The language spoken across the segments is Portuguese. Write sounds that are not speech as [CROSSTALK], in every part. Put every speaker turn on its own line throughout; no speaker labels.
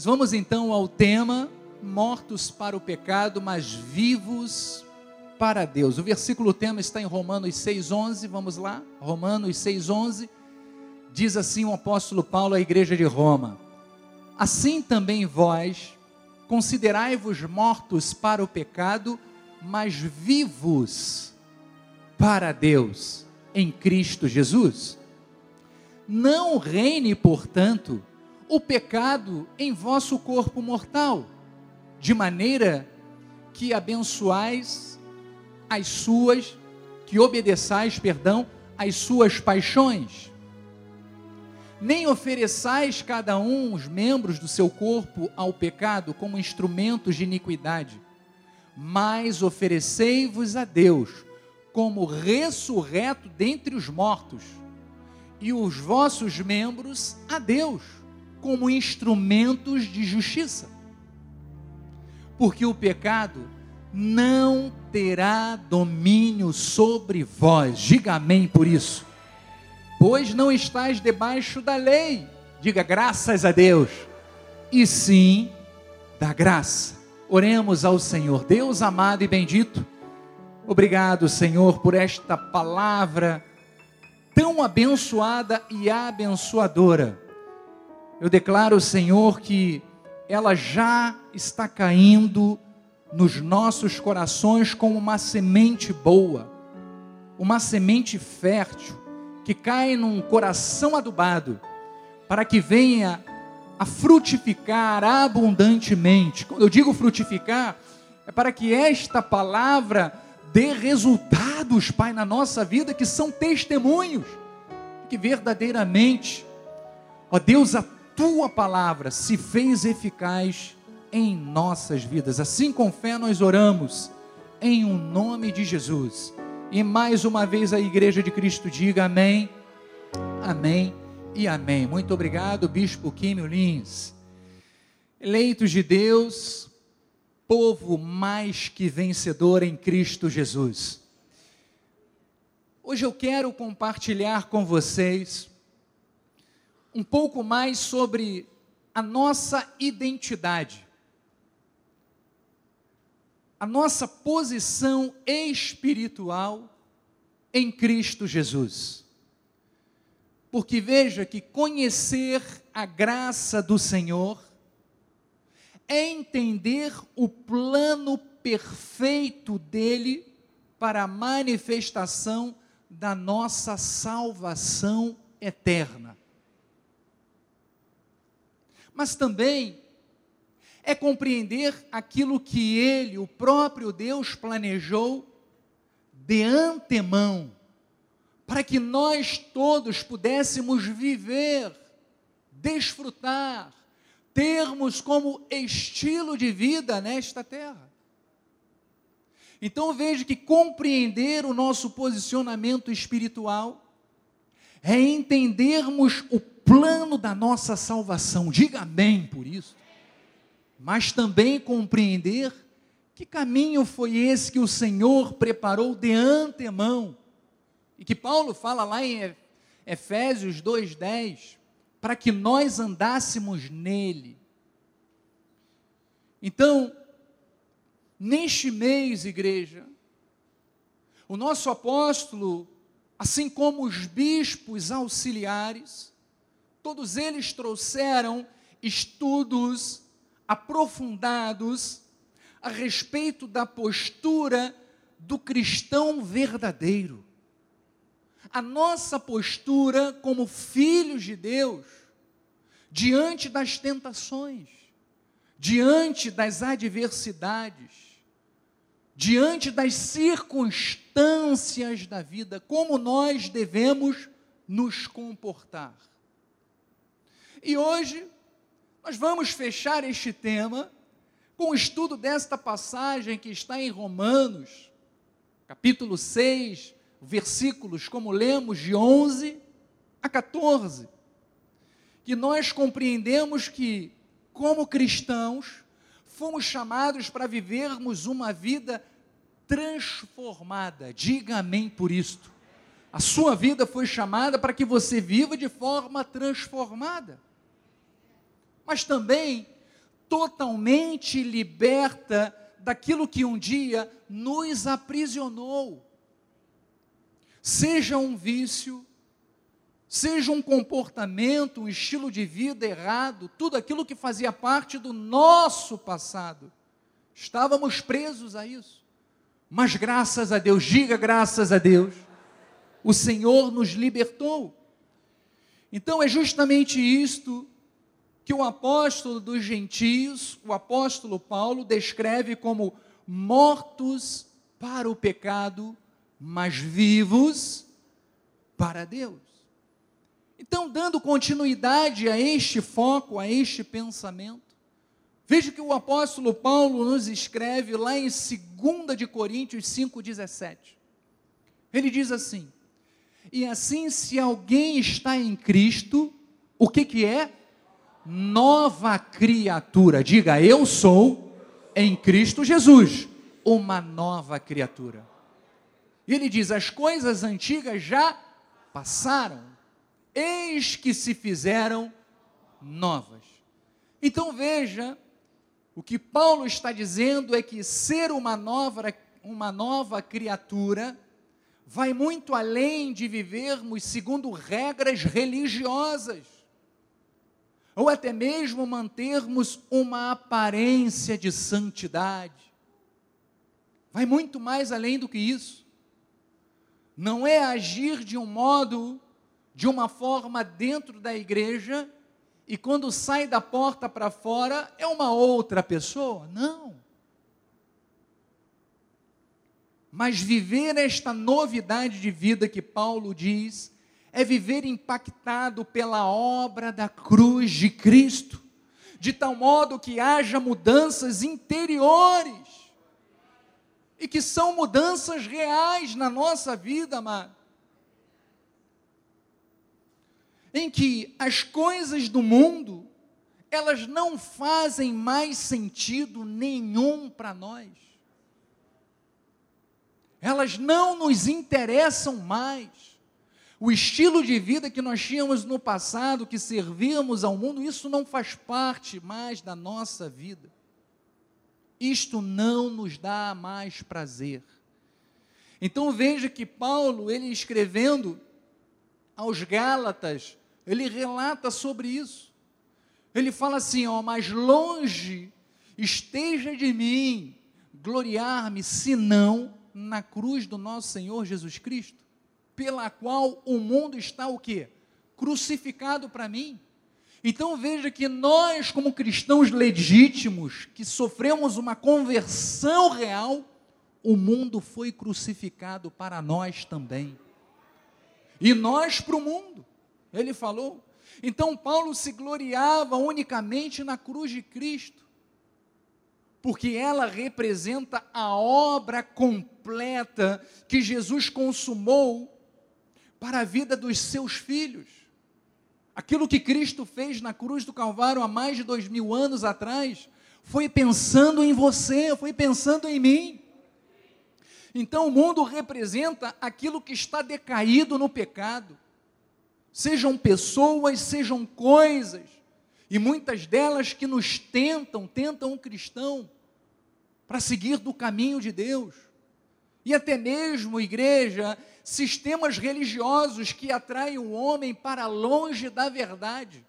Mas vamos então ao tema mortos para o pecado, mas vivos para Deus. O versículo tema está em Romanos 6:11, vamos lá? Romanos 6:11 diz assim o apóstolo Paulo à igreja de Roma: Assim também vós considerai-vos mortos para o pecado, mas vivos para Deus em Cristo Jesus. Não reine, portanto, o pecado em vosso corpo mortal, de maneira que abençoais as suas, que obedeçais, perdão, as suas paixões. Nem ofereçais cada um os membros do seu corpo ao pecado como instrumentos de iniquidade, mas oferecei-vos a Deus como ressurreto dentre os mortos, e os vossos membros a Deus como instrumentos de justiça. Porque o pecado não terá domínio sobre vós. Diga amém por isso. Pois não estáis debaixo da lei. Diga graças a Deus. E sim da graça. Oremos ao Senhor. Deus amado e bendito. Obrigado, Senhor, por esta palavra tão abençoada e abençoadora. Eu declaro, Senhor, que ela já está caindo nos nossos corações como uma semente boa, uma semente fértil, que cai num coração adubado, para que venha a frutificar abundantemente. Quando eu digo frutificar, é para que esta palavra dê resultados, Pai, na nossa vida, que são testemunhos, que verdadeiramente, ó Deus, a tua palavra se fez eficaz em nossas vidas. Assim com fé nós oramos em o um nome de Jesus. E mais uma vez a igreja de Cristo diga amém. Amém e amém. Muito obrigado, bispo Químio Lins. Eleitos de Deus, povo mais que vencedor em Cristo Jesus. Hoje eu quero compartilhar com vocês um pouco mais sobre a nossa identidade a nossa posição espiritual em Cristo Jesus. Porque veja que conhecer a graça do Senhor é entender o plano perfeito dele para a manifestação da nossa salvação eterna. Mas também é compreender aquilo que ele, o próprio Deus, planejou de antemão, para que nós todos pudéssemos viver, desfrutar, termos como estilo de vida nesta terra. Então veja que compreender o nosso posicionamento espiritual é entendermos o plano da nossa salvação. Diga amém por isso mas também compreender que caminho foi esse que o Senhor preparou de antemão. E que Paulo fala lá em Efésios 2:10, para que nós andássemos nele. Então, neste mês, igreja, o nosso apóstolo, assim como os bispos auxiliares, todos eles trouxeram estudos aprofundados a respeito da postura do cristão verdadeiro. A nossa postura como filhos de Deus, diante das tentações, diante das adversidades, diante das circunstâncias da vida, como nós devemos nos comportar. E hoje nós vamos fechar este tema com o estudo desta passagem que está em Romanos, capítulo 6, versículos, como lemos, de 11 a 14. Que nós compreendemos que, como cristãos, fomos chamados para vivermos uma vida transformada. Diga amém por isto. A sua vida foi chamada para que você viva de forma transformada mas também totalmente liberta daquilo que um dia nos aprisionou. Seja um vício, seja um comportamento, um estilo de vida errado, tudo aquilo que fazia parte do nosso passado. Estávamos presos a isso. Mas graças a Deus, diga graças a Deus, o Senhor nos libertou. Então é justamente isto que o apóstolo dos gentios, o apóstolo Paulo, descreve como mortos para o pecado, mas vivos para Deus. Então, dando continuidade a este foco, a este pensamento, veja que o apóstolo Paulo nos escreve lá em 2 de Coríntios 5,17. Ele diz assim: E assim, se alguém está em Cristo, o que, que é? Nova criatura. Diga, eu sou em Cristo Jesus, uma nova criatura. E ele diz: as coisas antigas já passaram, eis que se fizeram novas. Então veja, o que Paulo está dizendo é que ser uma nova, uma nova criatura vai muito além de vivermos segundo regras religiosas ou até mesmo mantermos uma aparência de santidade. Vai muito mais além do que isso. Não é agir de um modo, de uma forma dentro da igreja e quando sai da porta para fora é uma outra pessoa. Não. Mas viver esta novidade de vida que Paulo diz é viver impactado pela obra da cruz de Cristo, de tal modo que haja mudanças interiores, e que são mudanças reais na nossa vida, amado. Em que as coisas do mundo, elas não fazem mais sentido nenhum para nós. Elas não nos interessam mais o estilo de vida que nós tínhamos no passado, que servíamos ao mundo, isso não faz parte mais da nossa vida. Isto não nos dá mais prazer. Então veja que Paulo, ele escrevendo aos Gálatas, ele relata sobre isso. Ele fala assim, ó, mas longe esteja de mim gloriar-me, senão na cruz do nosso Senhor Jesus Cristo pela qual o mundo está o quê? Crucificado para mim. Então veja que nós, como cristãos legítimos, que sofremos uma conversão real, o mundo foi crucificado para nós também. E nós para o mundo, ele falou. Então Paulo se gloriava unicamente na cruz de Cristo, porque ela representa a obra completa que Jesus consumou para a vida dos seus filhos. Aquilo que Cristo fez na cruz do Calvário há mais de dois mil anos atrás, foi pensando em você, foi pensando em mim. Então o mundo representa aquilo que está decaído no pecado, sejam pessoas, sejam coisas, e muitas delas que nos tentam, tentam um cristão para seguir do caminho de Deus. E até mesmo, igreja, sistemas religiosos que atraem o homem para longe da verdade.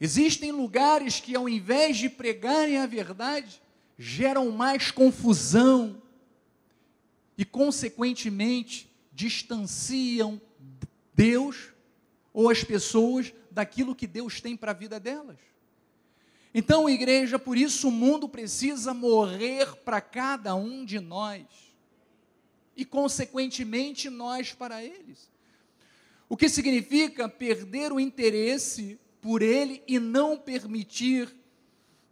Existem lugares que, ao invés de pregarem a verdade, geram mais confusão e, consequentemente, distanciam Deus ou as pessoas daquilo que Deus tem para a vida delas. Então, igreja, por isso o mundo precisa morrer para cada um de nós e, consequentemente, nós para eles. O que significa perder o interesse por ele e não permitir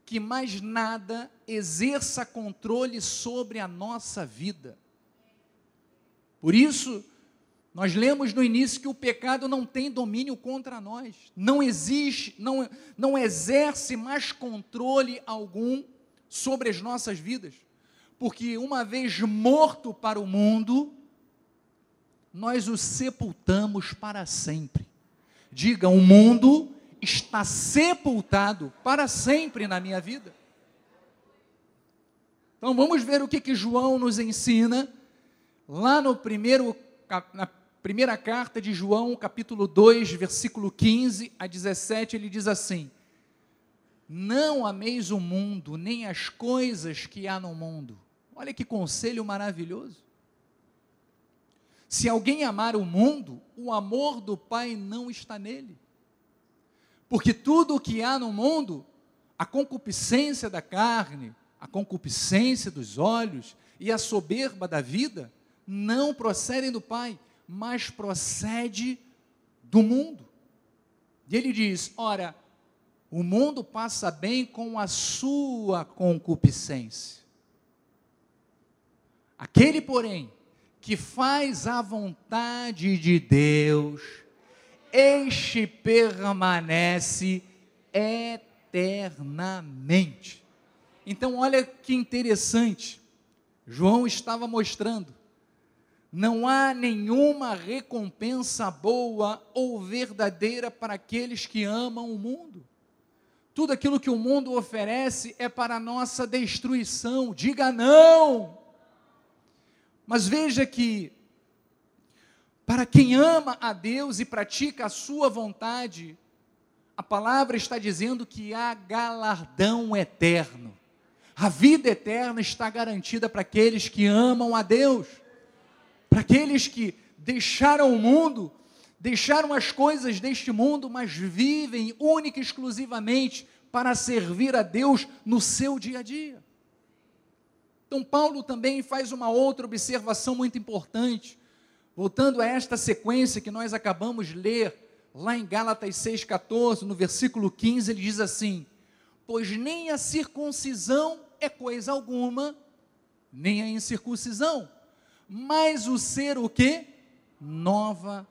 que mais nada exerça controle sobre a nossa vida. Por isso, nós lemos no início que o pecado não tem domínio contra nós, não existe, não, não exerce mais controle algum sobre as nossas vidas porque uma vez morto para o mundo, nós o sepultamos para sempre. Diga, o mundo está sepultado para sempre na minha vida. Então vamos ver o que, que João nos ensina lá no primeiro, na primeira carta de João, capítulo 2, versículo 15 a 17, ele diz assim: Não ameis o mundo, nem as coisas que há no mundo. Olha que conselho maravilhoso. Se alguém amar o mundo, o amor do Pai não está nele. Porque tudo o que há no mundo, a concupiscência da carne, a concupiscência dos olhos e a soberba da vida, não procedem do Pai, mas procede do mundo. E ele diz: ora, o mundo passa bem com a sua concupiscência. Aquele, porém, que faz a vontade de Deus, este permanece eternamente. Então, olha que interessante. João estava mostrando: não há nenhuma recompensa boa ou verdadeira para aqueles que amam o mundo. Tudo aquilo que o mundo oferece é para a nossa destruição. Diga não! Mas veja que, para quem ama a Deus e pratica a sua vontade, a palavra está dizendo que há galardão eterno. A vida eterna está garantida para aqueles que amam a Deus, para aqueles que deixaram o mundo, deixaram as coisas deste mundo, mas vivem única e exclusivamente para servir a Deus no seu dia a dia. Então, Paulo também faz uma outra observação muito importante, voltando a esta sequência que nós acabamos de ler, lá em Gálatas 6,14, no versículo 15, ele diz assim: Pois nem a circuncisão é coisa alguma, nem a incircuncisão, mas o ser o que? Nova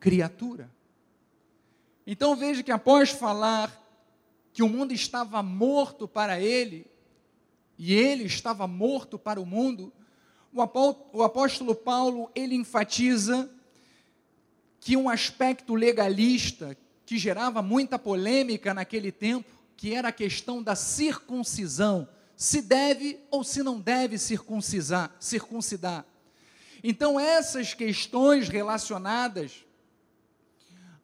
criatura. Então veja que após falar que o mundo estava morto para ele, e ele estava morto para o mundo, o apóstolo Paulo, ele enfatiza que um aspecto legalista que gerava muita polêmica naquele tempo, que era a questão da circuncisão, se deve ou se não deve circuncisar, circuncidar. Então essas questões relacionadas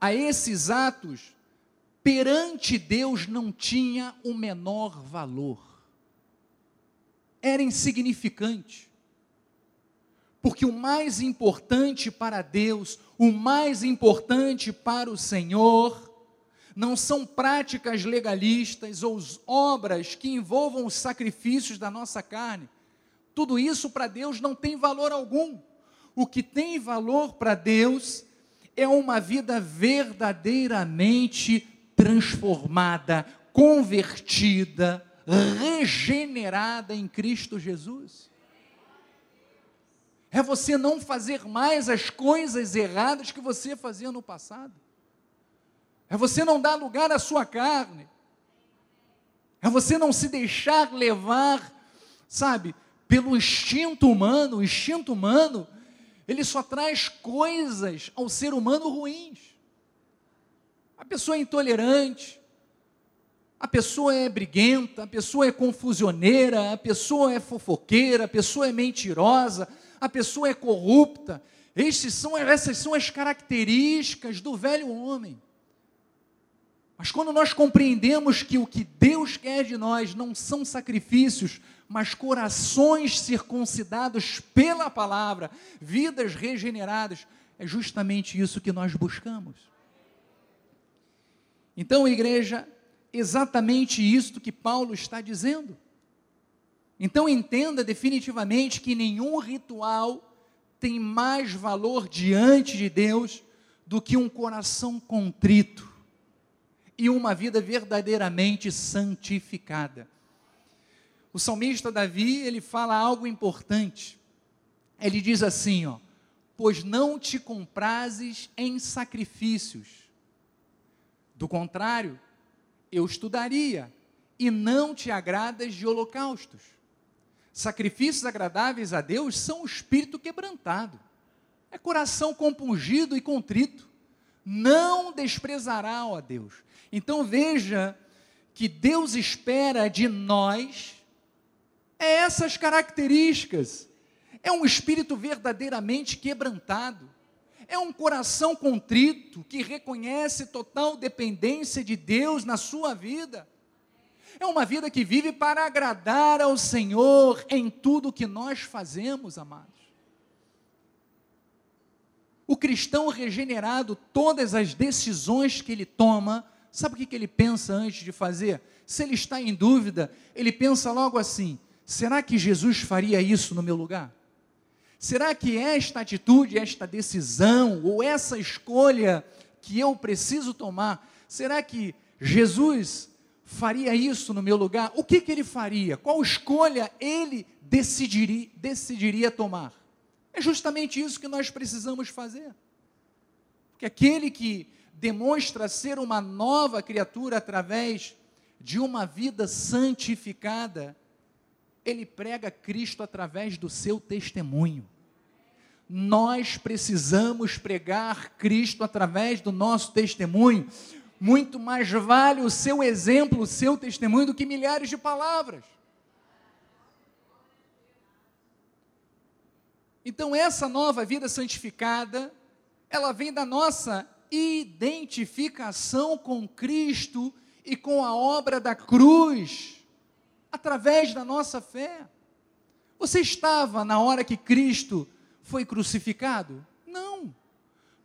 a esses atos perante Deus não tinha o menor valor era insignificante. Porque o mais importante para Deus, o mais importante para o Senhor, não são práticas legalistas ou obras que envolvam os sacrifícios da nossa carne. Tudo isso para Deus não tem valor algum. O que tem valor para Deus é uma vida verdadeiramente transformada, convertida, regenerada em Cristo Jesus. É você não fazer mais as coisas erradas que você fazia no passado. É você não dar lugar à sua carne. É você não se deixar levar, sabe, pelo instinto humano. O instinto humano, ele só traz coisas ao ser humano ruins. A pessoa é intolerante, a pessoa é briguenta, a pessoa é confusioneira, a pessoa é fofoqueira, a pessoa é mentirosa, a pessoa é corrupta. São, essas são as características do velho homem. Mas quando nós compreendemos que o que Deus quer de nós não são sacrifícios, mas corações circuncidados pela palavra, vidas regeneradas, é justamente isso que nós buscamos. Então, igreja, exatamente isto que Paulo está dizendo. Então entenda definitivamente que nenhum ritual tem mais valor diante de Deus do que um coração contrito e uma vida verdadeiramente santificada. O salmista Davi, ele fala algo importante. Ele diz assim, ó: "Pois não te comprases em sacrifícios. Do contrário, eu estudaria, e não te agradas de holocaustos. Sacrifícios agradáveis a Deus são o espírito quebrantado, é coração compungido e contrito. Não desprezará, ó Deus. Então veja que Deus espera de nós é essas características. É um espírito verdadeiramente quebrantado. É um coração contrito que reconhece total dependência de Deus na sua vida. É uma vida que vive para agradar ao Senhor em tudo que nós fazemos, amados. O cristão regenerado, todas as decisões que ele toma, sabe o que ele pensa antes de fazer? Se ele está em dúvida, ele pensa logo assim: será que Jesus faria isso no meu lugar? Será que esta atitude, esta decisão ou essa escolha que eu preciso tomar, será que Jesus faria isso no meu lugar? O que, que ele faria? Qual escolha ele decidiria, decidiria tomar? É justamente isso que nós precisamos fazer. Porque aquele que demonstra ser uma nova criatura através de uma vida santificada, ele prega Cristo através do seu testemunho. Nós precisamos pregar Cristo através do nosso testemunho. Muito mais vale o seu exemplo, o seu testemunho, do que milhares de palavras. Então, essa nova vida santificada, ela vem da nossa identificação com Cristo e com a obra da cruz através da nossa fé. Você estava na hora que Cristo foi crucificado? Não.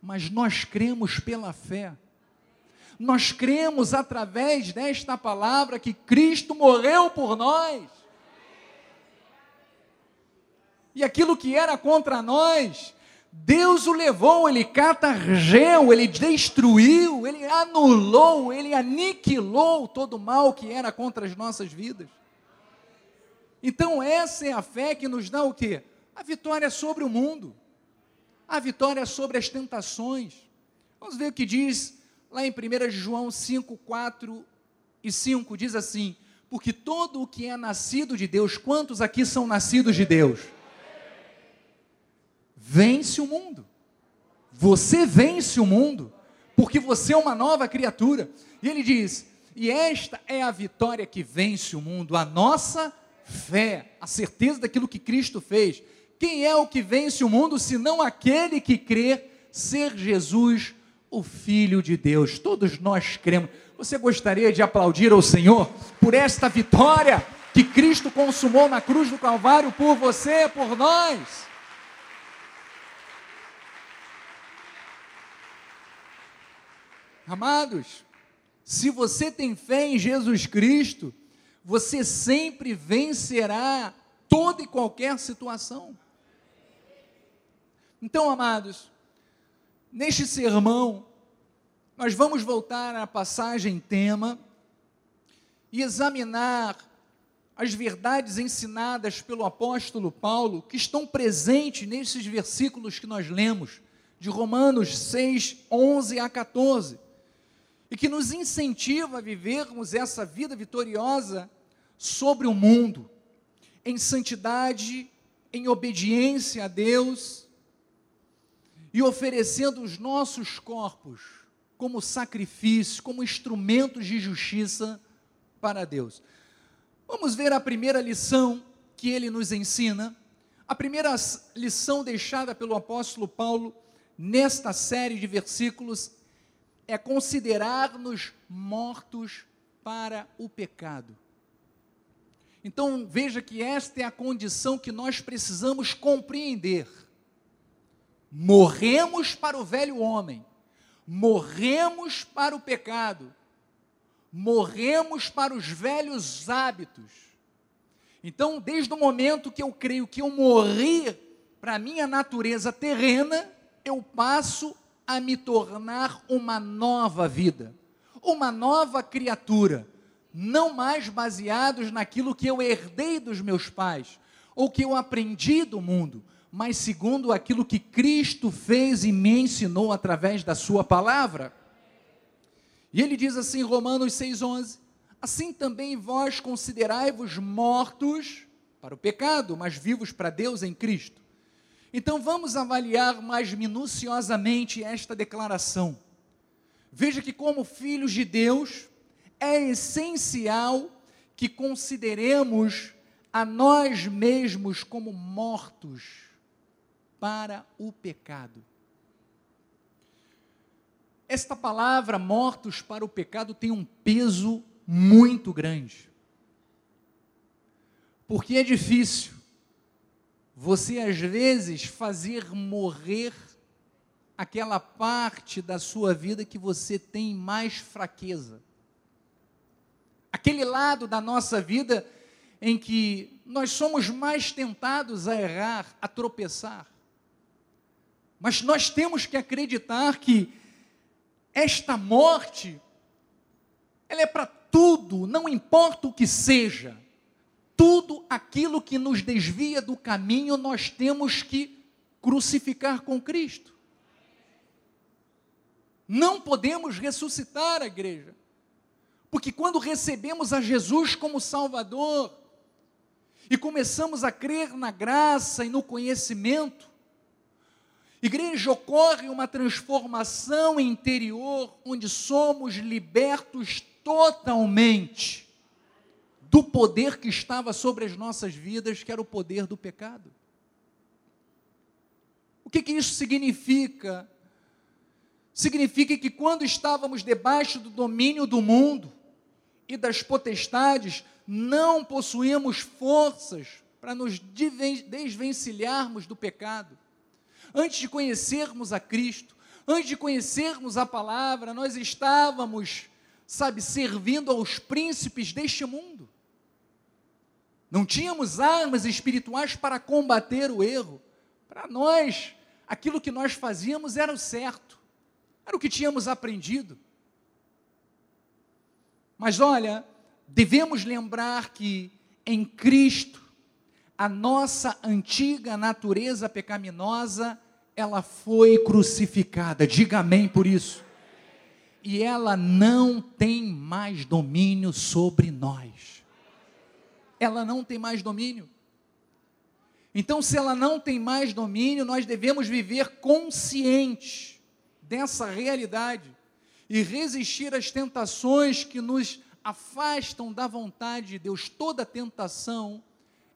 Mas nós cremos pela fé. Nós cremos através desta palavra que Cristo morreu por nós. E aquilo que era contra nós, Deus o levou, ele catargeu, ele destruiu, ele anulou, ele aniquilou todo o mal que era contra as nossas vidas. Então essa é a fé que nos dá o quê? A vitória sobre o mundo. A vitória sobre as tentações. Vamos ver o que diz lá em 1 João 5, 4 e 5, diz assim: Porque todo o que é nascido de Deus, quantos aqui são nascidos de Deus? Vence o mundo. Você vence o mundo, porque você é uma nova criatura. E ele diz: E esta é a vitória que vence o mundo, a nossa fé, a certeza daquilo que Cristo fez. Quem é o que vence o mundo, senão aquele que crê ser Jesus, o Filho de Deus? Todos nós cremos. Você gostaria de aplaudir ao Senhor por esta vitória que Cristo consumou na cruz do Calvário por você, por nós? Amados, se você tem fé em Jesus Cristo, você sempre vencerá toda e qualquer situação. Então, amados, neste sermão, nós vamos voltar à passagem tema e examinar as verdades ensinadas pelo apóstolo Paulo, que estão presentes nesses versículos que nós lemos, de Romanos 6, 11 a 14, e que nos incentiva a vivermos essa vida vitoriosa sobre o mundo, em santidade, em obediência a Deus e oferecendo os nossos corpos como sacrifício, como instrumentos de justiça para Deus. Vamos ver a primeira lição que ele nos ensina. A primeira lição deixada pelo apóstolo Paulo nesta série de versículos é considerar-nos mortos para o pecado. Então veja que esta é a condição que nós precisamos compreender. Morremos para o velho homem, morremos para o pecado, morremos para os velhos hábitos. Então, desde o momento que eu creio que eu morri para a minha natureza terrena, eu passo a me tornar uma nova vida, uma nova criatura não mais baseados naquilo que eu herdei dos meus pais, ou que eu aprendi do mundo, mas segundo aquilo que Cristo fez e me ensinou através da Sua palavra. E ele diz assim, Romanos 6,11: Assim também vós considerai-vos mortos para o pecado, mas vivos para Deus em Cristo. Então vamos avaliar mais minuciosamente esta declaração Veja que, como filhos de Deus, é essencial que consideremos a nós mesmos como mortos para o pecado. Esta palavra, mortos para o pecado, tem um peso muito grande. Porque é difícil você, às vezes, fazer morrer aquela parte da sua vida que você tem mais fraqueza. Aquele lado da nossa vida em que nós somos mais tentados a errar, a tropeçar. Mas nós temos que acreditar que esta morte, ela é para tudo, não importa o que seja. Tudo aquilo que nos desvia do caminho, nós temos que crucificar com Cristo. Não podemos ressuscitar a igreja. Porque quando recebemos a Jesus como Salvador e começamos a crer na graça e no conhecimento, Igreja, ocorre uma transformação interior onde somos libertos totalmente do poder que estava sobre as nossas vidas, que era o poder do pecado. O que, que isso significa? Significa que quando estávamos debaixo do domínio do mundo e das potestades, não possuíamos forças para nos desvencilharmos do pecado antes de conhecermos a Cristo, antes de conhecermos a palavra, nós estávamos, sabe, servindo aos príncipes deste mundo. Não tínhamos armas espirituais para combater o erro. Para nós, aquilo que nós fazíamos era o certo, era o que tínhamos aprendido. Mas olha, devemos lembrar que em Cristo a nossa antiga natureza pecaminosa, ela foi crucificada. Diga amém por isso. E ela não tem mais domínio sobre nós. Ela não tem mais domínio. Então, se ela não tem mais domínio, nós devemos viver conscientes dessa realidade e resistir às tentações que nos afastam da vontade de Deus. Toda tentação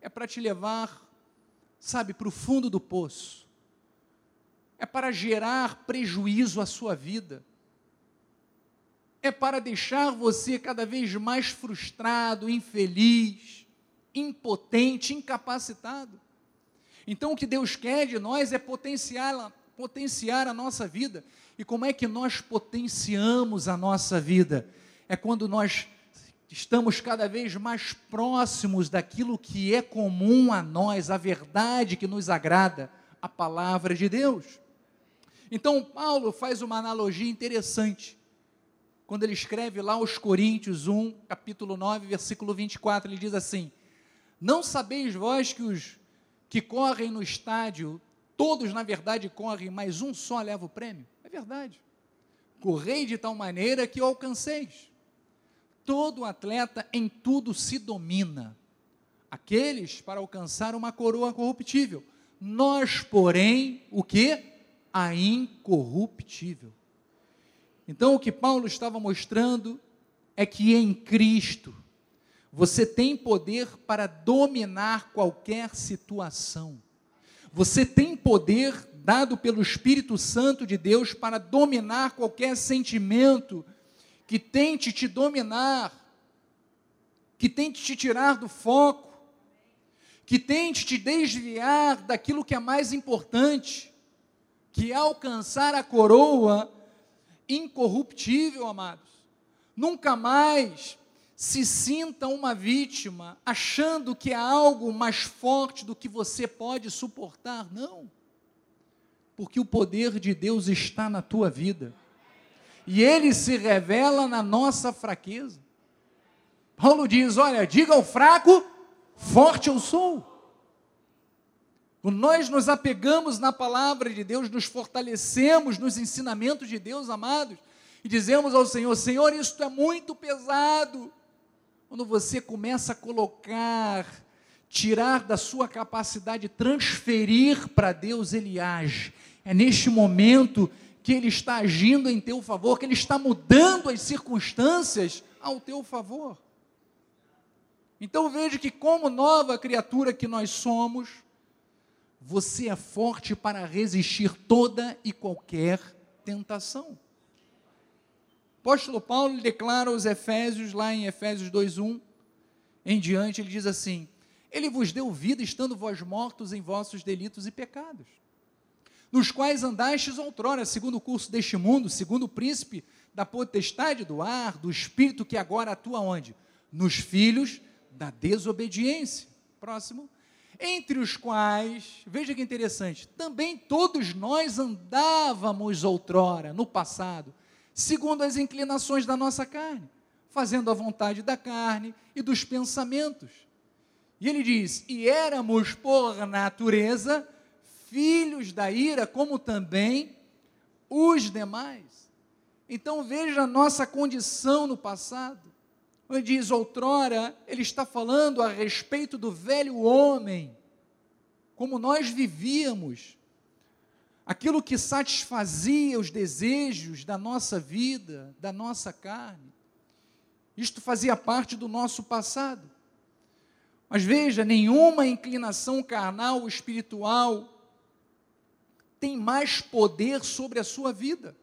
é para te levar, sabe, para o fundo do poço, é para gerar prejuízo à sua vida, é para deixar você cada vez mais frustrado, infeliz, impotente, incapacitado. Então, o que Deus quer de nós é potenciar, potenciar a nossa vida. E como é que nós potenciamos a nossa vida? É quando nós estamos cada vez mais próximos daquilo que é comum a nós, a verdade que nos agrada, a palavra de Deus. Então, Paulo faz uma analogia interessante. Quando ele escreve lá aos Coríntios 1, capítulo 9, versículo 24, ele diz assim: Não sabeis vós que os que correm no estádio, todos na verdade correm, mas um só leva o prêmio? É verdade. Correi de tal maneira que o alcanceis. Todo atleta em tudo se domina. Aqueles para alcançar uma coroa corruptível. Nós, porém, o que? A incorruptível. Então, o que Paulo estava mostrando é que em Cristo você tem poder para dominar qualquer situação. Você tem poder dado pelo Espírito Santo de Deus para dominar qualquer sentimento que tente te dominar, que tente te tirar do foco, que tente te desviar daquilo que é mais importante, que é alcançar a coroa incorruptível, amados. Nunca mais se sinta uma vítima achando que é algo mais forte do que você pode suportar. Não. Porque o poder de Deus está na tua vida e ele se revela na nossa fraqueza. Paulo diz: Olha, diga ao fraco, forte eu sou. Quando nós nos apegamos na palavra de Deus, nos fortalecemos nos ensinamentos de Deus, amados, e dizemos ao Senhor: Senhor, isto é muito pesado. Quando você começa a colocar, tirar da sua capacidade, transferir para Deus, Ele age. É neste momento que Ele está agindo em teu favor, que Ele está mudando as circunstâncias ao teu favor. Então veja que, como nova criatura que nós somos, você é forte para resistir toda e qualquer tentação. O apóstolo Paulo declara aos Efésios, lá em Efésios 2:1 em diante, ele diz assim: Ele vos deu vida estando vós mortos em vossos delitos e pecados, nos quais andastes outrora, segundo o curso deste mundo, segundo o príncipe da potestade do ar, do espírito que agora atua onde? Nos filhos da desobediência. Próximo entre os quais, veja que interessante, também todos nós andávamos outrora, no passado, segundo as inclinações da nossa carne, fazendo a vontade da carne e dos pensamentos. E ele diz: E éramos por natureza filhos da ira, como também os demais. Então veja a nossa condição no passado. Ele diz outrora, ele está falando a respeito do velho homem, como nós vivíamos, aquilo que satisfazia os desejos da nossa vida, da nossa carne. Isto fazia parte do nosso passado. Mas veja, nenhuma inclinação carnal ou espiritual tem mais poder sobre a sua vida.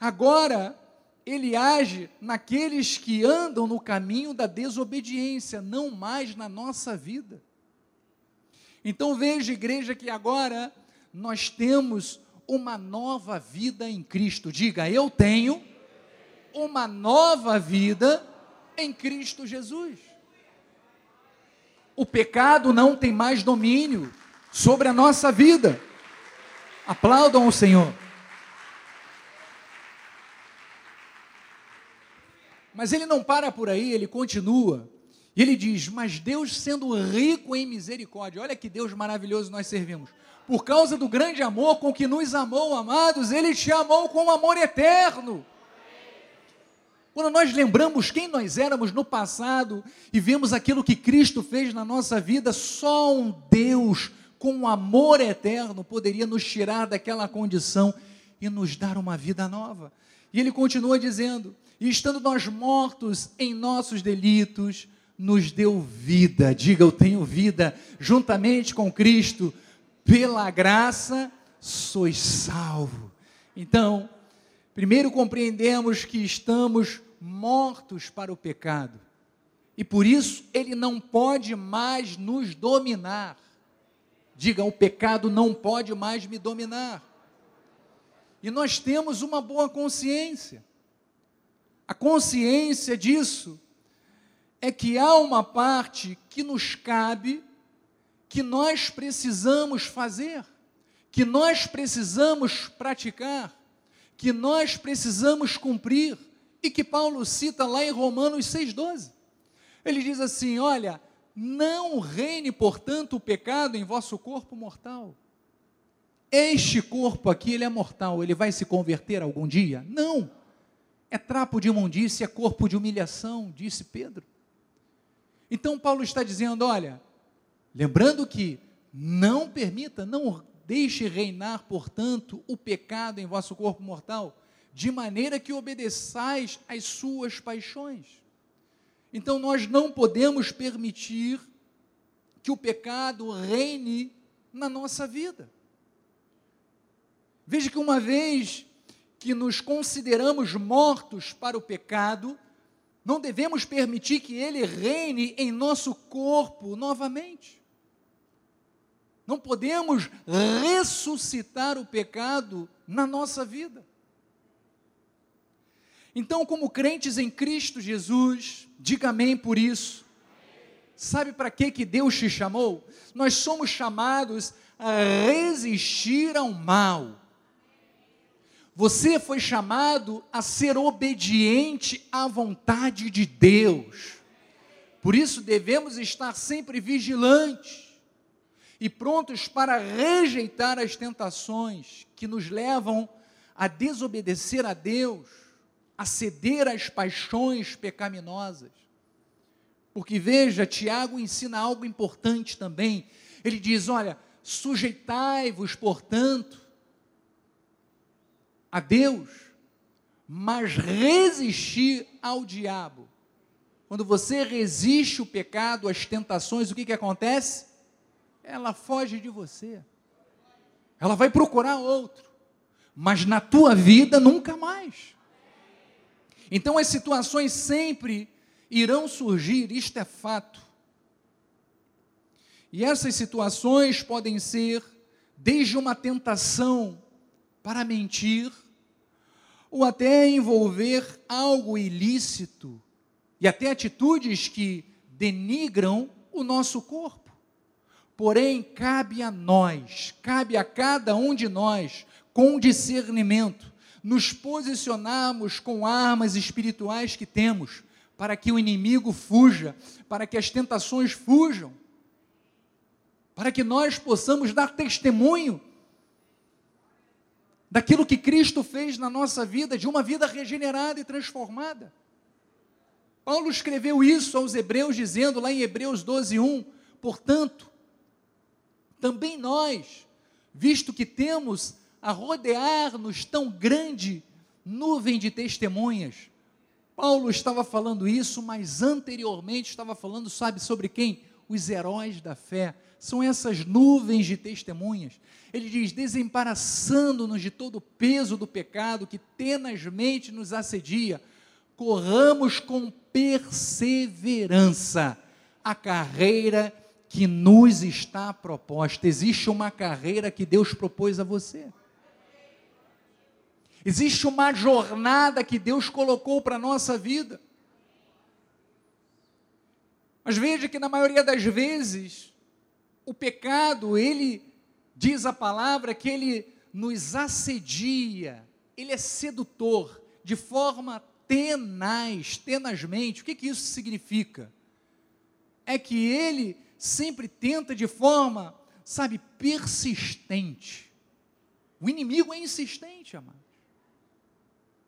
Agora, ele age naqueles que andam no caminho da desobediência, não mais na nossa vida. Então veja, igreja, que agora nós temos uma nova vida em Cristo. Diga, eu tenho uma nova vida em Cristo Jesus. O pecado não tem mais domínio sobre a nossa vida. Aplaudam o Senhor. Mas ele não para por aí, ele continua. E ele diz: Mas Deus, sendo rico em misericórdia, olha que Deus maravilhoso nós servimos. Por causa do grande amor com que nos amou, amados, ele te amou com um amor eterno. Quando nós lembramos quem nós éramos no passado e vemos aquilo que Cristo fez na nossa vida, só um Deus com um amor eterno poderia nos tirar daquela condição e nos dar uma vida nova. E ele continua dizendo: e estando nós mortos em nossos delitos, nos deu vida. Diga, eu tenho vida juntamente com Cristo, pela graça sois salvo. Então, primeiro compreendemos que estamos mortos para o pecado. E por isso ele não pode mais nos dominar. Diga, o pecado não pode mais me dominar. E nós temos uma boa consciência. A consciência disso é que há uma parte que nos cabe, que nós precisamos fazer, que nós precisamos praticar, que nós precisamos cumprir, e que Paulo cita lá em Romanos 6,12. Ele diz assim: Olha, não reine, portanto, o pecado em vosso corpo mortal. Este corpo aqui, ele é mortal, ele vai se converter algum dia? Não é trapo de imundícia, é corpo de humilhação, disse Pedro. Então Paulo está dizendo: olha, lembrando que não permita, não deixe reinar, portanto, o pecado em vosso corpo mortal, de maneira que obedeçais às suas paixões. Então nós não podemos permitir que o pecado reine na nossa vida. Veja que uma vez que nos consideramos mortos para o pecado, não devemos permitir que ele reine em nosso corpo novamente. Não podemos ressuscitar o pecado na nossa vida. Então, como crentes em Cristo Jesus, diga amém por isso. Sabe para que que Deus te chamou? Nós somos chamados a resistir ao mal. Você foi chamado a ser obediente à vontade de Deus. Por isso devemos estar sempre vigilantes e prontos para rejeitar as tentações que nos levam a desobedecer a Deus, a ceder às paixões pecaminosas. Porque veja, Tiago ensina algo importante também. Ele diz: olha, sujeitai-vos, portanto, a Deus, mas resistir ao diabo. Quando você resiste o pecado, as tentações, o que, que acontece? Ela foge de você. Ela vai procurar outro. Mas na tua vida, nunca mais. Então as situações sempre irão surgir, isto é fato. E essas situações podem ser desde uma tentação para mentir, ou até envolver algo ilícito, e até atitudes que denigram o nosso corpo. Porém, cabe a nós, cabe a cada um de nós, com discernimento, nos posicionarmos com armas espirituais que temos, para que o inimigo fuja, para que as tentações fujam, para que nós possamos dar testemunho daquilo que Cristo fez na nossa vida, de uma vida regenerada e transformada. Paulo escreveu isso aos Hebreus, dizendo lá em Hebreus 12, 1: portanto, também nós, visto que temos a rodear-nos tão grande nuvem de testemunhas, Paulo estava falando isso, mas anteriormente estava falando, sabe sobre quem? Os heróis da fé. São essas nuvens de testemunhas. Ele diz: desembaraçando-nos de todo o peso do pecado que tenazmente nos assedia, corramos com perseverança a carreira que nos está proposta. Existe uma carreira que Deus propôs a você. Existe uma jornada que Deus colocou para a nossa vida. Mas veja que na maioria das vezes, o pecado, ele diz a palavra que ele nos assedia, ele é sedutor, de forma tenaz, tenazmente. O que, que isso significa? É que ele sempre tenta de forma, sabe, persistente. O inimigo é insistente, amado.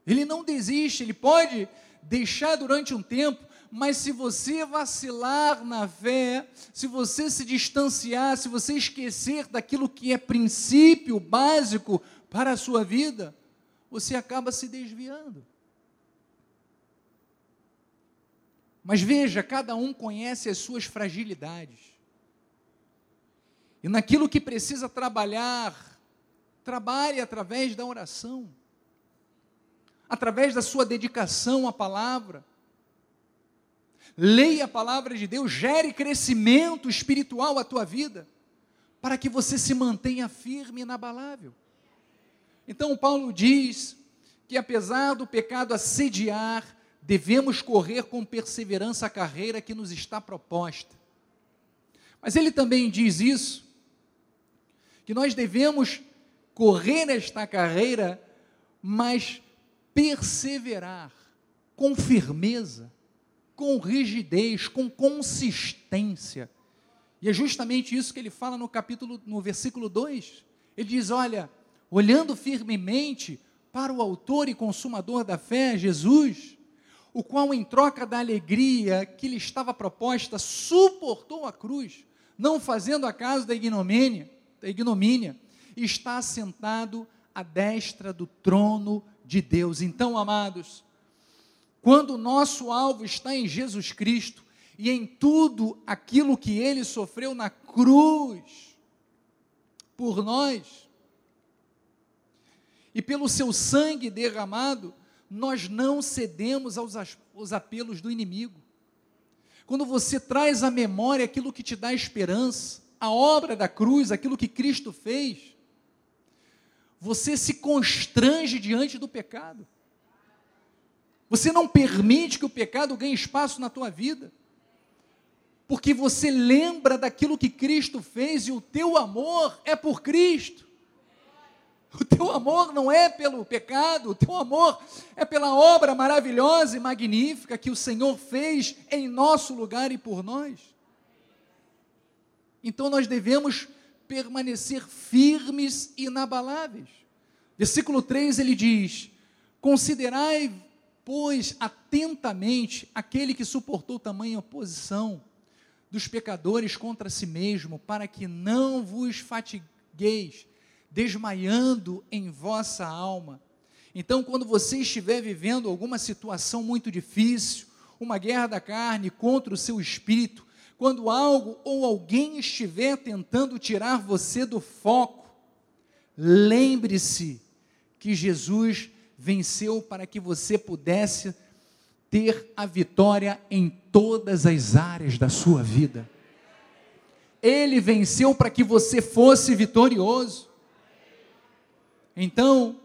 Ele não desiste, ele pode deixar durante um tempo, mas se você vacilar na fé, se você se distanciar, se você esquecer daquilo que é princípio básico para a sua vida, você acaba se desviando. Mas veja, cada um conhece as suas fragilidades. E naquilo que precisa trabalhar, trabalhe através da oração através da sua dedicação à palavra. Leia a palavra de Deus, gere crescimento espiritual à tua vida, para que você se mantenha firme e inabalável. Então, Paulo diz que apesar do pecado assediar, devemos correr com perseverança a carreira que nos está proposta. Mas ele também diz isso, que nós devemos correr esta carreira, mas perseverar com firmeza, com rigidez, com consistência. E é justamente isso que ele fala no capítulo, no versículo 2. Ele diz: Olha, olhando firmemente para o autor e consumador da fé, Jesus, o qual, em troca da alegria que lhe estava proposta, suportou a cruz, não fazendo acaso da ignomínia, da ignomínia, está assentado à destra do trono de Deus. Então, amados, quando o nosso alvo está em Jesus Cristo e em tudo aquilo que ele sofreu na cruz por nós, e pelo seu sangue derramado, nós não cedemos aos, aos apelos do inimigo. Quando você traz à memória aquilo que te dá esperança, a obra da cruz, aquilo que Cristo fez, você se constrange diante do pecado. Você não permite que o pecado ganhe espaço na tua vida. Porque você lembra daquilo que Cristo fez e o teu amor é por Cristo. O teu amor não é pelo pecado, o teu amor é pela obra maravilhosa e magnífica que o Senhor fez em nosso lugar e por nós. Então nós devemos permanecer firmes e inabaláveis. Versículo 3 ele diz: Considerai, pois, atentamente aquele que suportou tamanha oposição dos pecadores contra si mesmo, para que não vos fatigueis, desmaiando em vossa alma. Então, quando você estiver vivendo alguma situação muito difícil, uma guerra da carne contra o seu espírito, quando algo ou alguém estiver tentando tirar você do foco, lembre-se que Jesus venceu para que você pudesse ter a vitória em todas as áreas da sua vida. Ele venceu para que você fosse vitorioso. Então,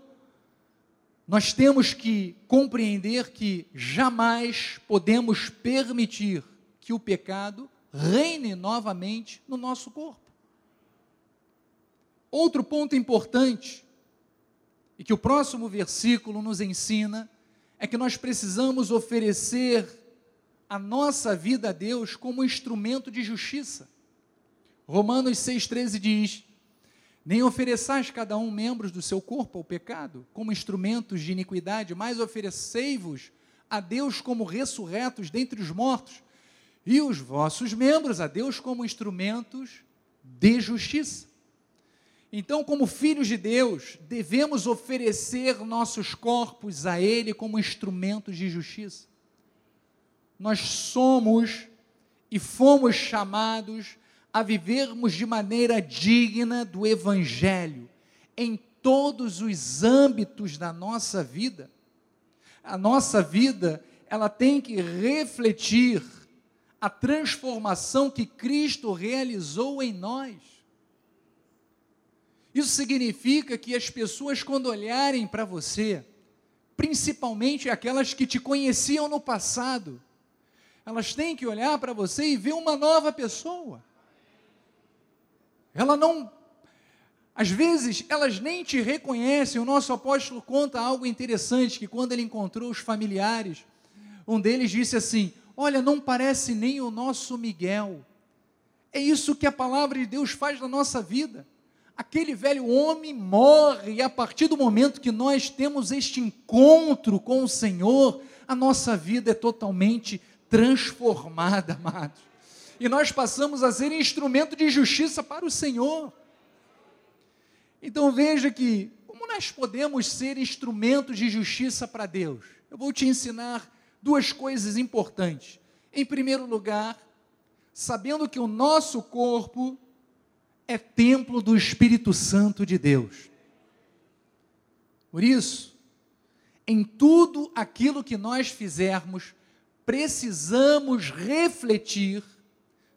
nós temos que compreender que jamais podemos permitir que o pecado reine novamente no nosso corpo. Outro ponto importante, e que o próximo versículo nos ensina, é que nós precisamos oferecer a nossa vida a Deus como instrumento de justiça. Romanos 6,13 diz: Nem ofereçais cada um membros do seu corpo ao pecado, como instrumentos de iniquidade, mas oferecei-vos a Deus como ressurretos dentre os mortos, e os vossos membros a Deus como instrumentos de justiça. Então, como filhos de Deus, devemos oferecer nossos corpos a Ele como instrumentos de justiça. Nós somos e fomos chamados a vivermos de maneira digna do Evangelho, em todos os âmbitos da nossa vida. A nossa vida, ela tem que refletir a transformação que Cristo realizou em nós. Isso significa que as pessoas, quando olharem para você, principalmente aquelas que te conheciam no passado, elas têm que olhar para você e ver uma nova pessoa. Ela não. Às vezes, elas nem te reconhecem. O nosso apóstolo conta algo interessante: que quando ele encontrou os familiares, um deles disse assim: Olha, não parece nem o nosso Miguel. É isso que a palavra de Deus faz na nossa vida aquele velho homem morre, e a partir do momento que nós temos este encontro com o Senhor, a nossa vida é totalmente transformada, [LAUGHS] amados. E nós passamos a ser instrumento de justiça para o Senhor. Então veja que, como nós podemos ser instrumentos de justiça para Deus? Eu vou te ensinar duas coisas importantes. Em primeiro lugar, sabendo que o nosso corpo é templo do Espírito Santo de Deus. Por isso, em tudo aquilo que nós fizermos, precisamos refletir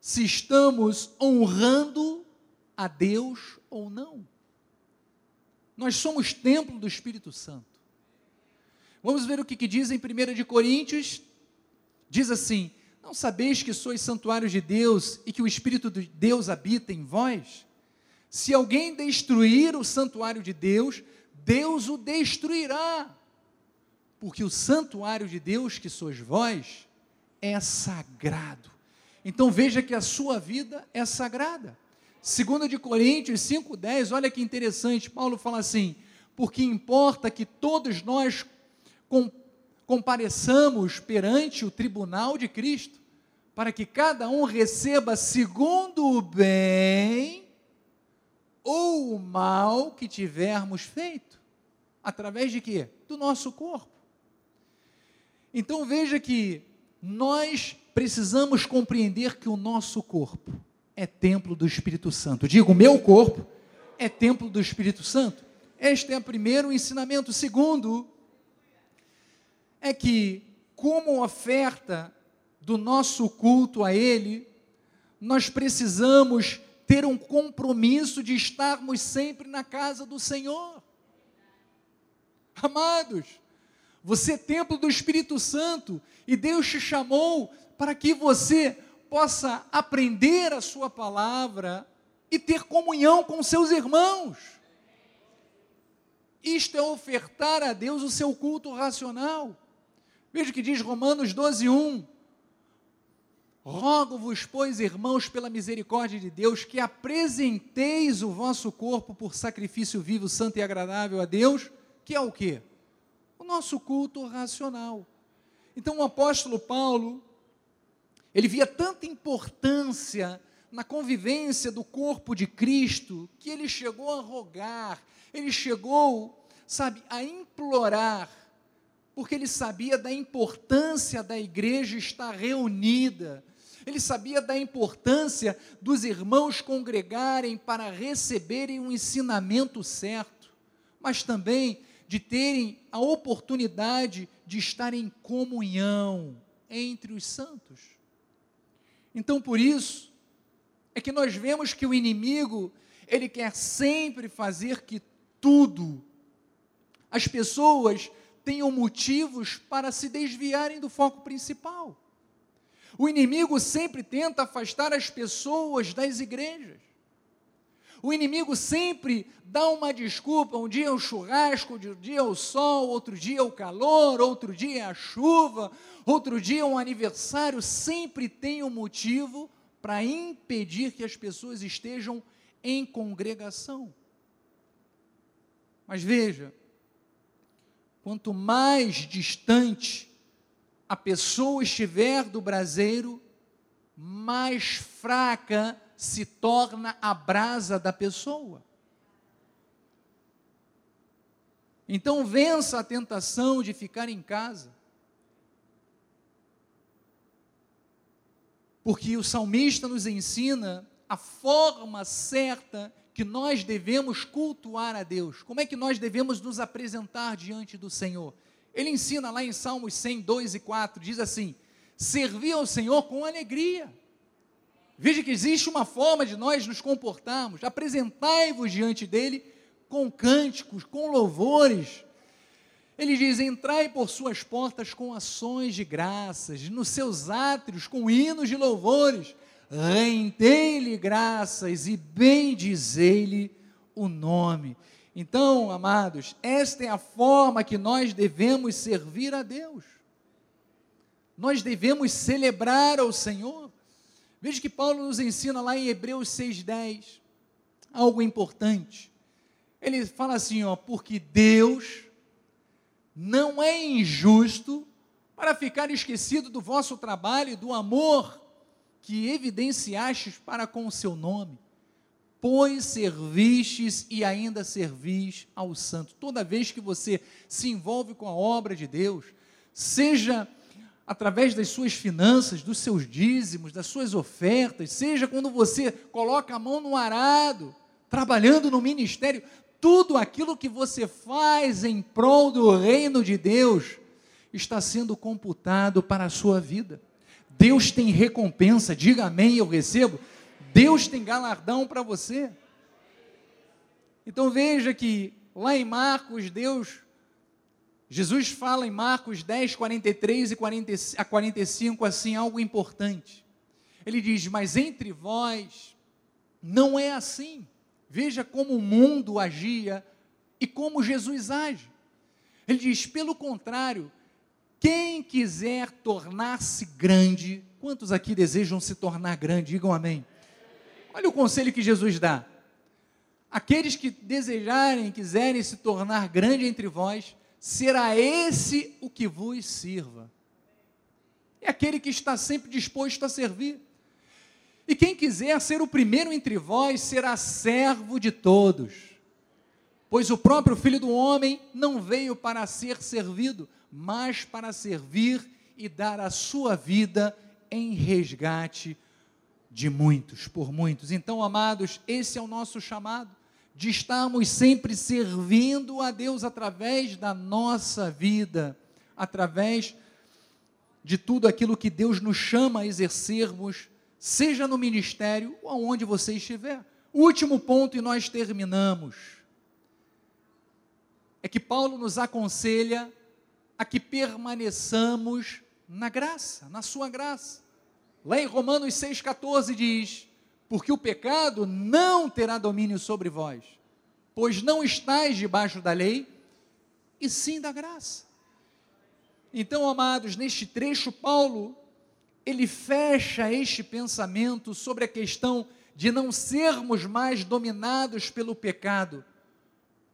se estamos honrando a Deus ou não. Nós somos templo do Espírito Santo. Vamos ver o que, que diz em 1 de Coríntios. Diz assim: não sabeis que sois santuários de Deus e que o Espírito de Deus habita em vós? Se alguém destruir o santuário de Deus, Deus o destruirá. Porque o santuário de Deus, que sois vós, é sagrado. Então veja que a sua vida é sagrada. Segundo de Coríntios 5:10, olha que interessante, Paulo fala assim: "Porque importa que todos nós compareçamos perante o tribunal de Cristo, para que cada um receba segundo o bem ou o mal que tivermos feito. Através de quê? Do nosso corpo. Então veja que nós precisamos compreender que o nosso corpo é templo do Espírito Santo. Digo, meu corpo é templo do Espírito Santo. Este é o primeiro ensinamento. Segundo, é que, como oferta do nosso culto a Ele, nós precisamos ter um compromisso de estarmos sempre na casa do Senhor. Amados, você é templo do Espírito Santo e Deus te chamou para que você possa aprender a Sua palavra e ter comunhão com seus irmãos. Isto é ofertar a Deus o seu culto racional. Veja o que diz Romanos 12, 1. Rogo-vos, pois, irmãos, pela misericórdia de Deus, que apresenteis o vosso corpo por sacrifício vivo, santo e agradável a Deus, que é o quê? O nosso culto racional. Então o apóstolo Paulo, ele via tanta importância na convivência do corpo de Cristo, que ele chegou a rogar, ele chegou sabe, a implorar, porque ele sabia da importância da igreja estar reunida, ele sabia da importância dos irmãos congregarem para receberem um ensinamento certo, mas também de terem a oportunidade de estar em comunhão entre os santos. Então, por isso, é que nós vemos que o inimigo, ele quer sempre fazer que tudo, as pessoas tenham motivos para se desviarem do foco principal. O inimigo sempre tenta afastar as pessoas das igrejas. O inimigo sempre dá uma desculpa, um dia é o churrasco, um dia é o sol, outro dia é o calor, outro dia é a chuva, outro dia é um aniversário, sempre tem um motivo para impedir que as pessoas estejam em congregação. Mas veja, quanto mais distante a pessoa estiver do braseiro, mais fraca se torna a brasa da pessoa. Então vença a tentação de ficar em casa. Porque o salmista nos ensina a forma certa que nós devemos cultuar a Deus. Como é que nós devemos nos apresentar diante do Senhor? Ele ensina lá em Salmos 100, 2 e 4, diz assim: servir ao Senhor com alegria. Veja que existe uma forma de nós nos comportarmos. Apresentai-vos diante dele com cânticos, com louvores. Ele diz: entrai por suas portas com ações de graças, nos seus átrios com hinos de louvores rendei-lhe graças e bendizei-lhe o nome. Então, amados, esta é a forma que nós devemos servir a Deus. Nós devemos celebrar ao Senhor. Veja que Paulo nos ensina lá em Hebreus 6,10 algo importante. Ele fala assim, ó, porque Deus não é injusto para ficar esquecido do vosso trabalho e do amor que evidenciastes para com o seu nome, pois servistes e ainda servis ao santo. Toda vez que você se envolve com a obra de Deus, seja através das suas finanças, dos seus dízimos, das suas ofertas, seja quando você coloca a mão no arado, trabalhando no ministério, tudo aquilo que você faz em prol do reino de Deus está sendo computado para a sua vida. Deus tem recompensa, diga amém, eu recebo. Deus tem galardão para você. Então veja que lá em Marcos, Deus, Jesus fala em Marcos 10, 43 e 40, a 45 assim, algo importante. Ele diz: Mas entre vós não é assim. Veja como o mundo agia e como Jesus age. Ele diz: pelo contrário, quem quiser tornar-se grande, quantos aqui desejam se tornar grande? Digam amém. Olha o conselho que Jesus dá. Aqueles que desejarem, quiserem se tornar grande entre vós, será esse o que vos sirva. É aquele que está sempre disposto a servir. E quem quiser ser o primeiro entre vós será servo de todos. Pois o próprio Filho do Homem não veio para ser servido, mas para servir e dar a sua vida em resgate de muitos, por muitos. Então, amados, esse é o nosso chamado, de estarmos sempre servindo a Deus através da nossa vida, através de tudo aquilo que Deus nos chama a exercermos, seja no ministério ou aonde você estiver. Último ponto e nós terminamos. É que Paulo nos aconselha a que permaneçamos na graça, na sua graça. Lá em Romanos 6,14 diz: Porque o pecado não terá domínio sobre vós, pois não estáis debaixo da lei, e sim da graça. Então, amados, neste trecho, Paulo, ele fecha este pensamento sobre a questão de não sermos mais dominados pelo pecado,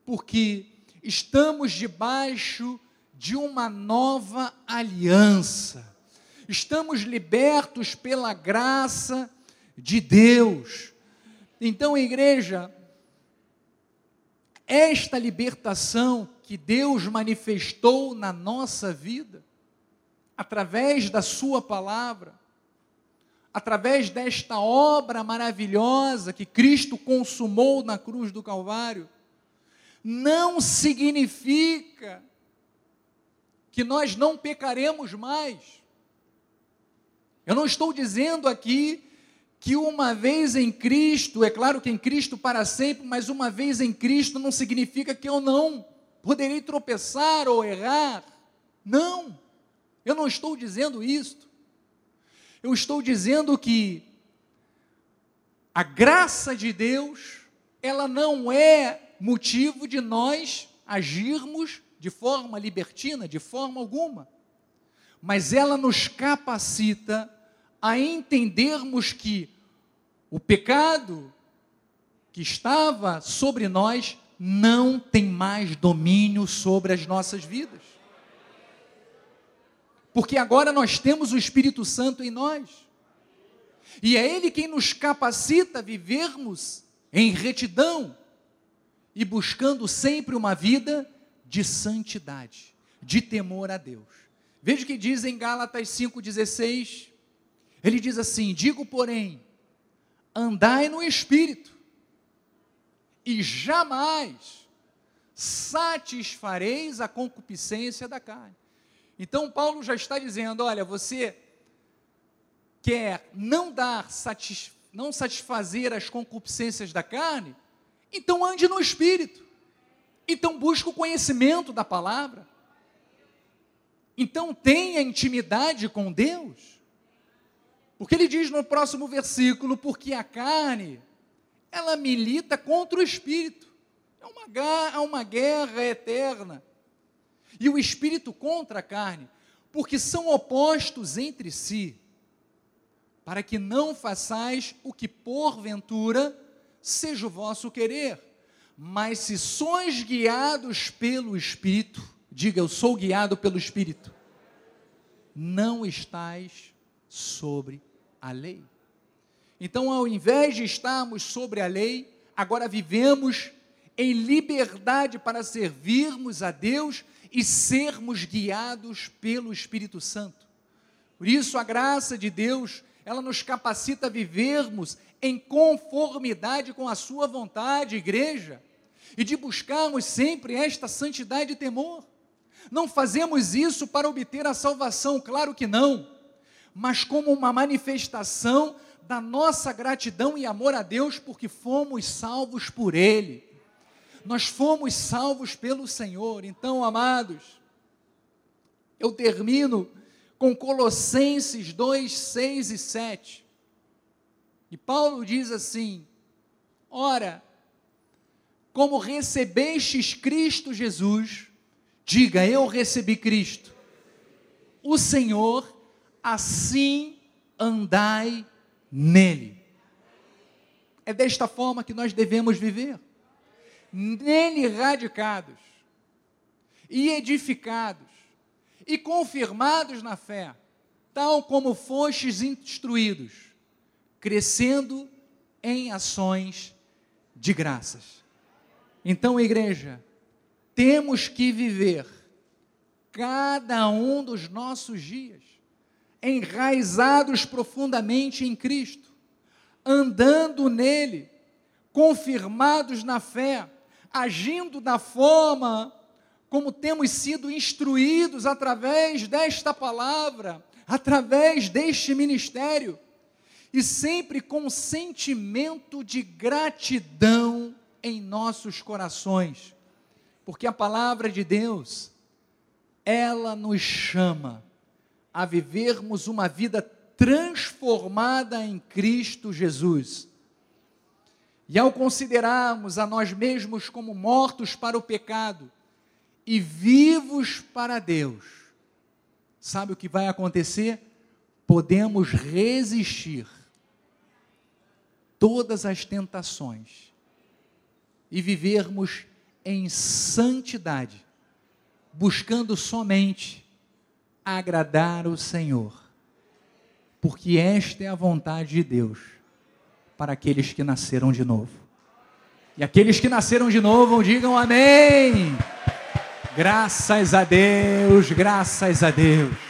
porque estamos debaixo de uma nova aliança. Estamos libertos pela graça de Deus. Então, igreja, esta libertação que Deus manifestou na nossa vida, através da Sua palavra, através desta obra maravilhosa que Cristo consumou na cruz do Calvário, não significa que nós não pecaremos mais. Eu não estou dizendo aqui que uma vez em Cristo, é claro que em Cristo para sempre, mas uma vez em Cristo não significa que eu não poderei tropeçar ou errar. Não, eu não estou dizendo isto. Eu estou dizendo que a graça de Deus, ela não é motivo de nós agirmos de forma libertina, de forma alguma. Mas ela nos capacita a entendermos que o pecado que estava sobre nós não tem mais domínio sobre as nossas vidas. Porque agora nós temos o Espírito Santo em nós. E é Ele quem nos capacita a vivermos em retidão e buscando sempre uma vida de santidade, de temor a Deus. Veja o que diz em Gálatas 5,16. Ele diz assim: Digo, porém, andai no Espírito, e jamais satisfareis a concupiscência da carne. Então, Paulo já está dizendo: olha, você quer não dar, não satisfazer as concupiscências da carne, então ande no Espírito. Então busque o conhecimento da palavra. Então tenha intimidade com Deus. Porque ele diz no próximo versículo: porque a carne, ela milita contra o espírito. É uma, é uma guerra eterna. E o espírito contra a carne, porque são opostos entre si, para que não façais o que porventura seja o vosso querer. Mas se sois guiados pelo Espírito, diga eu sou guiado pelo Espírito, não estais sobre a lei. Então, ao invés de estarmos sobre a lei, agora vivemos em liberdade para servirmos a Deus e sermos guiados pelo Espírito Santo. Por isso, a graça de Deus, ela nos capacita a vivermos em conformidade com a Sua vontade, igreja, e de buscarmos sempre esta santidade e temor. Não fazemos isso para obter a salvação, claro que não mas como uma manifestação da nossa gratidão e amor a Deus, porque fomos salvos por Ele. Nós fomos salvos pelo Senhor. Então, amados, eu termino com Colossenses 2, 6 e 7. E Paulo diz assim: Ora, como recebestes Cristo Jesus, diga, eu recebi Cristo, o Senhor assim andai nele. É desta forma que nós devemos viver. Nele radicados e edificados e confirmados na fé, tal como fostes instruídos, crescendo em ações de graças. Então, igreja, temos que viver cada um dos nossos dias enraizados profundamente em Cristo, andando nele, confirmados na fé, agindo da forma como temos sido instruídos através desta palavra, através deste ministério, e sempre com sentimento de gratidão em nossos corações, porque a palavra de Deus, ela nos chama a vivermos uma vida transformada em Cristo Jesus. E ao considerarmos a nós mesmos como mortos para o pecado e vivos para Deus, sabe o que vai acontecer? Podemos resistir todas as tentações e vivermos em santidade, buscando somente agradar o Senhor, porque esta é a vontade de Deus para aqueles que nasceram de novo. E aqueles que nasceram de novo digam amém. Graças a Deus, graças a Deus.